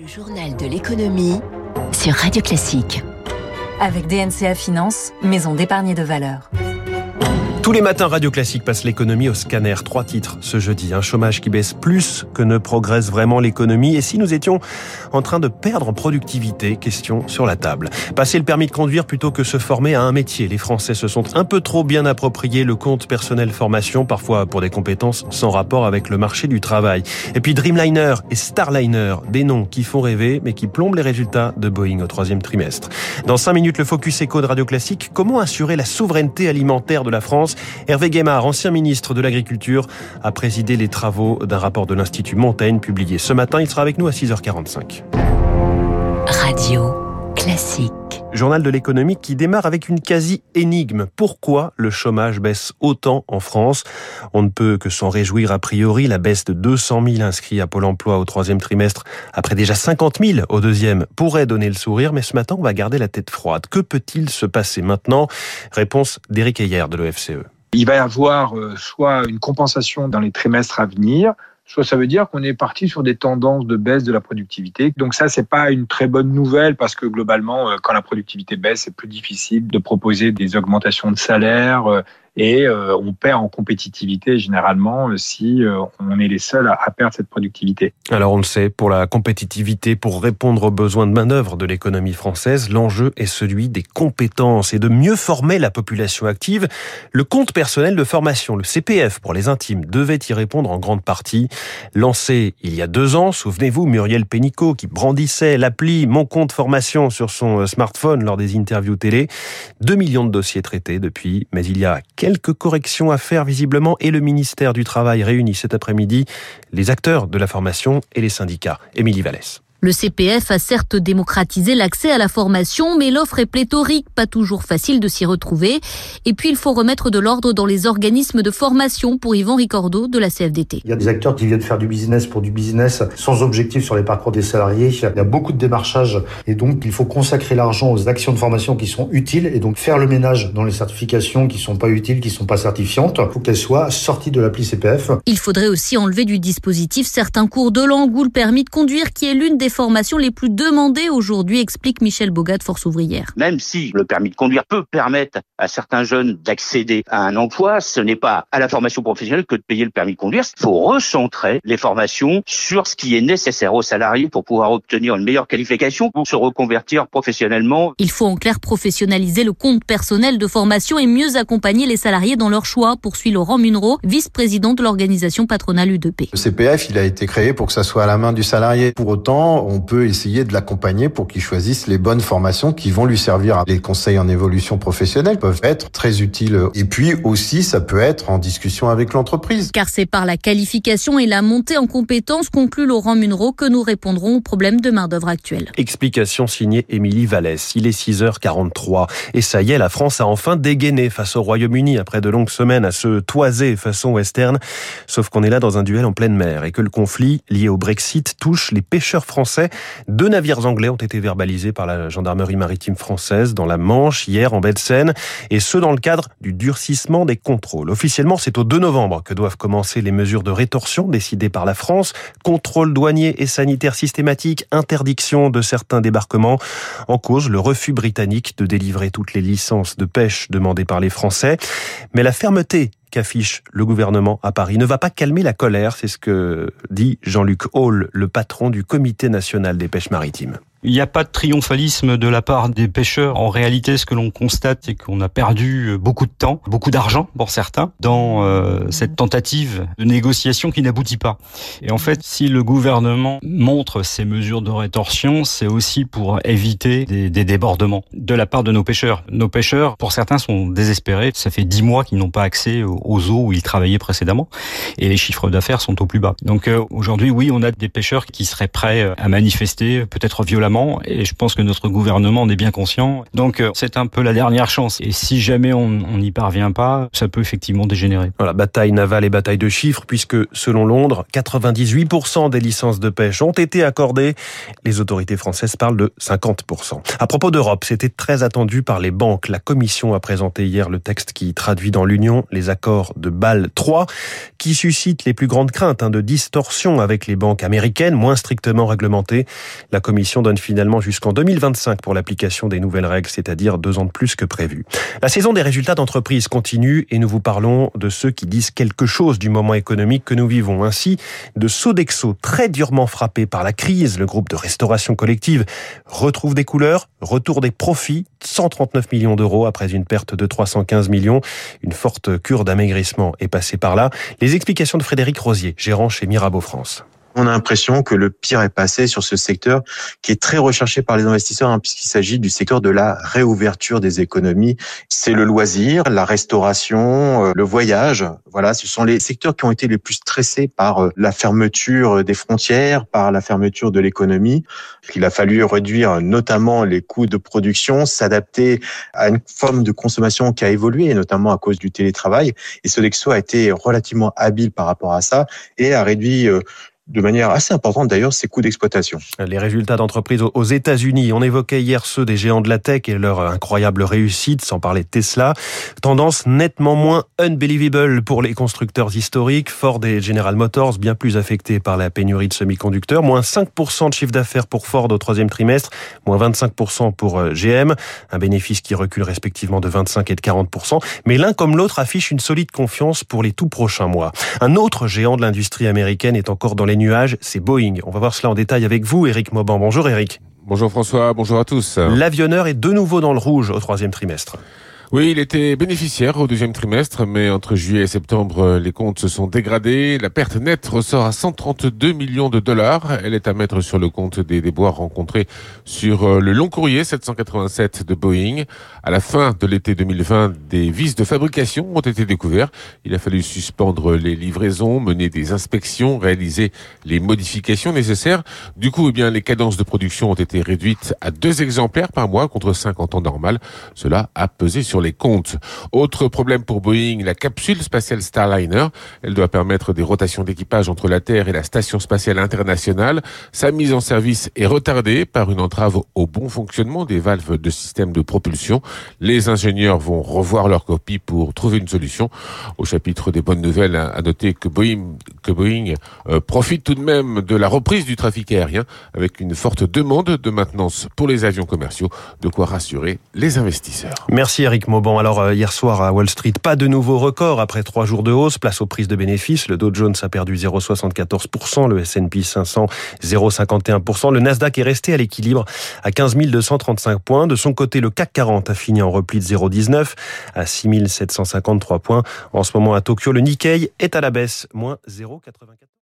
Le journal de l'économie sur Radio Classique. Avec DNCA Finance, maison d'épargne de valeur. Tous les matins, Radio Classique passe l'économie au scanner. Trois titres ce jeudi. Un chômage qui baisse plus que ne progresse vraiment l'économie. Et si nous étions en train de perdre en productivité? Question sur la table. Passer le permis de conduire plutôt que se former à un métier. Les Français se sont un peu trop bien appropriés le compte personnel formation, parfois pour des compétences sans rapport avec le marché du travail. Et puis Dreamliner et Starliner, des noms qui font rêver, mais qui plombent les résultats de Boeing au troisième trimestre. Dans cinq minutes, le Focus Eco de Radio Classique. Comment assurer la souveraineté alimentaire de la France? Hervé Guémard, ancien ministre de l'Agriculture, a présidé les travaux d'un rapport de l'Institut Montaigne publié ce matin. Il sera avec nous à 6h45. Radio classique. Journal de l'économie qui démarre avec une quasi-énigme. Pourquoi le chômage baisse autant en France? On ne peut que s'en réjouir a priori. La baisse de 200 000 inscrits à Pôle emploi au troisième trimestre, après déjà 50 000 au deuxième, pourrait donner le sourire. Mais ce matin, on va garder la tête froide. Que peut-il se passer maintenant? Réponse d'Éric Ayer de l'OFCE. Il va y avoir euh, soit une compensation dans les trimestres à venir, soit ça veut dire qu'on est parti sur des tendances de baisse de la productivité. Donc ça, c'est pas une très bonne nouvelle parce que globalement, euh, quand la productivité baisse, c'est plus difficile de proposer des augmentations de salaire euh, et euh, on perd en compétitivité généralement si on est les seuls à, perdre cette productivité. Alors on le sait, pour la compétitivité, pour répondre aux besoins de manœuvre de l'économie française, l'enjeu est celui des compétences et de mieux former la population active. Le compte personnel de formation, le CPF pour les intimes, devait y répondre en grande partie. Lancé il y a deux ans, souvenez-vous, Muriel Pénicaud qui brandissait l'appli Mon compte formation sur son smartphone lors des interviews télé. Deux millions de dossiers traités depuis, mais il y a corrections à faire visiblement et le ministère du Travail réunit cet après-midi les acteurs de la formation et les syndicats. Émilie Vallès. Le CPF a certes démocratisé l'accès à la formation, mais l'offre est pléthorique, pas toujours facile de s'y retrouver. Et puis il faut remettre de l'ordre dans les organismes de formation pour Yvan Ricordo de la CFDT. Il y a des acteurs qui viennent faire du business pour du business sans objectif sur les parcours des salariés. Il y a beaucoup de démarchage et donc il faut consacrer l'argent aux actions de formation qui sont utiles et donc faire le ménage dans les certifications qui sont pas utiles, qui sont pas certifiantes. Faut qu'elles soient sorties de l'appli CPF. Il faudrait aussi enlever du dispositif certains cours de langue ou le permis de conduire qui est l'une des formations les plus demandées aujourd'hui, explique Michel Bogat, Force ouvrière. Même si le permis de conduire peut permettre à certains jeunes d'accéder à un emploi, ce n'est pas à la formation professionnelle que de payer le permis de conduire. Il faut recentrer les formations sur ce qui est nécessaire aux salariés pour pouvoir obtenir une meilleure qualification pour se reconvertir professionnellement. Il faut en clair professionnaliser le compte personnel de formation et mieux accompagner les salariés dans leur choix, poursuit Laurent Munro, vice-président de l'organisation patronale UDP. Le CPF, il a été créé pour que ça soit à la main du salarié. Pour autant, on peut essayer de l'accompagner pour qu'il choisisse les bonnes formations qui vont lui servir. Les conseils en évolution professionnelle peuvent être très utiles. Et puis aussi, ça peut être en discussion avec l'entreprise. Car c'est par la qualification et la montée en compétences, conclut Laurent Munro, que nous répondrons aux problèmes de main-d'œuvre actuelle. Explication signée Émilie Vallès. Il est 6h43. Et ça y est, la France a enfin dégainé face au Royaume-Uni après de longues semaines à se toiser façon western. Sauf qu'on est là dans un duel en pleine mer et que le conflit lié au Brexit touche les pêcheurs français deux navires anglais ont été verbalisés par la gendarmerie maritime française dans la Manche hier en baie de Seine, et ce dans le cadre du durcissement des contrôles. Officiellement, c'est au 2 novembre que doivent commencer les mesures de rétorsion décidées par la France. Contrôle douanier et sanitaire systématique, interdiction de certains débarquements. En cause, le refus britannique de délivrer toutes les licences de pêche demandées par les Français. Mais la fermeté qu'affiche le gouvernement à Paris ne va pas calmer la colère, c'est ce que dit Jean-Luc Hall, le patron du Comité national des pêches maritimes. Il n'y a pas de triomphalisme de la part des pêcheurs. En réalité, ce que l'on constate, c'est qu'on a perdu beaucoup de temps, beaucoup d'argent pour certains, dans euh, cette tentative de négociation qui n'aboutit pas. Et en fait, si le gouvernement montre ces mesures de rétorsion, c'est aussi pour éviter des, des, débordements de la part de nos pêcheurs. Nos pêcheurs, pour certains, sont désespérés. Ça fait dix mois qu'ils n'ont pas accès aux eaux où ils travaillaient précédemment, et les chiffres d'affaires sont au plus bas. Donc euh, aujourd'hui, oui, on a des pêcheurs qui seraient prêts à manifester, peut-être violemment et je pense que notre gouvernement en est bien conscient. Donc euh, c'est un peu la dernière chance. Et si jamais on n'y parvient pas, ça peut effectivement dégénérer. Voilà, bataille navale et bataille de chiffres, puisque selon Londres, 98% des licences de pêche ont été accordées. Les autorités françaises parlent de 50%. À propos d'Europe, c'était très attendu par les banques. La Commission a présenté hier le texte qui traduit dans l'Union les accords de Bâle 3, qui suscitent les plus grandes craintes hein, de distorsion avec les banques américaines, moins strictement réglementées. La Commission donne finalement jusqu'en 2025 pour l'application des nouvelles règles, c'est-à-dire deux ans de plus que prévu. La saison des résultats d'entreprise continue et nous vous parlons de ceux qui disent quelque chose du moment économique que nous vivons. Ainsi, de Sodexo, très durement frappé par la crise, le groupe de restauration collective retrouve des couleurs, retour des profits, 139 millions d'euros après une perte de 315 millions. Une forte cure d'amaigrissement est passée par là. Les explications de Frédéric Rosier, gérant chez Mirabeau France on a l'impression que le pire est passé sur ce secteur qui est très recherché par les investisseurs hein, puisqu'il s'agit du secteur de la réouverture des économies. C'est le loisir, la restauration, euh, le voyage. Voilà, ce sont les secteurs qui ont été les plus stressés par euh, la fermeture des frontières, par la fermeture de l'économie. Il a fallu réduire notamment les coûts de production, s'adapter à une forme de consommation qui a évolué, notamment à cause du télétravail. Et Sodexo a été relativement habile par rapport à ça et a réduit euh, de manière assez importante d'ailleurs ses coûts d'exploitation. Les résultats d'entreprises aux États-Unis, on évoquait hier ceux des géants de la tech et leur incroyable réussite, sans parler de Tesla. Tendance nettement moins unbelievable pour les constructeurs historiques, Ford et General Motors, bien plus affectés par la pénurie de semi-conducteurs, moins 5% de chiffre d'affaires pour Ford au troisième trimestre, moins 25% pour euh, GM, un bénéfice qui recule respectivement de 25 et de 40%, mais l'un comme l'autre affiche une solide confiance pour les tout prochains mois. Un autre géant de l'industrie américaine est encore dans les nuages, c'est Boeing. On va voir cela en détail avec vous, Eric Mauban. Bonjour Eric. Bonjour François, bonjour à tous. L'avionneur est de nouveau dans le rouge au troisième trimestre. Oui, il était bénéficiaire au deuxième trimestre, mais entre juillet et septembre, les comptes se sont dégradés. La perte nette ressort à 132 millions de dollars. Elle est à mettre sur le compte des déboires rencontrés sur euh, le long courrier 787 de Boeing. À la fin de l'été 2020, des vis de fabrication ont été découverts. Il a fallu suspendre les livraisons, mener des inspections, réaliser les modifications nécessaires. Du coup, eh bien, les cadences de production ont été réduites à deux exemplaires par mois contre cinq en temps normal. Cela a pesé sur les comptes. Autre problème pour Boeing, la capsule spatiale Starliner. Elle doit permettre des rotations d'équipage entre la Terre et la Station spatiale internationale. Sa mise en service est retardée par une entrave au bon fonctionnement des valves de système de propulsion. Les ingénieurs vont revoir leur copie pour trouver une solution. Au chapitre des bonnes nouvelles, à noter que Boeing, que Boeing euh, profite tout de même de la reprise du trafic aérien avec une forte demande de maintenance pour les avions commerciaux, de quoi rassurer les investisseurs. Merci Eric Mauban. Alors euh, hier soir à Wall Street, pas de nouveau record après trois jours de hausse. Place aux prises de bénéfices. Le Dow Jones a perdu 0,74%, le S&P 500 0,51%. Le Nasdaq est resté à l'équilibre à 15 235 points. De son côté, le CAC 40 a fini en repli de 0,19 à 6 753 points. En ce moment à Tokyo, le Nikkei est à la baisse, moins 0,84.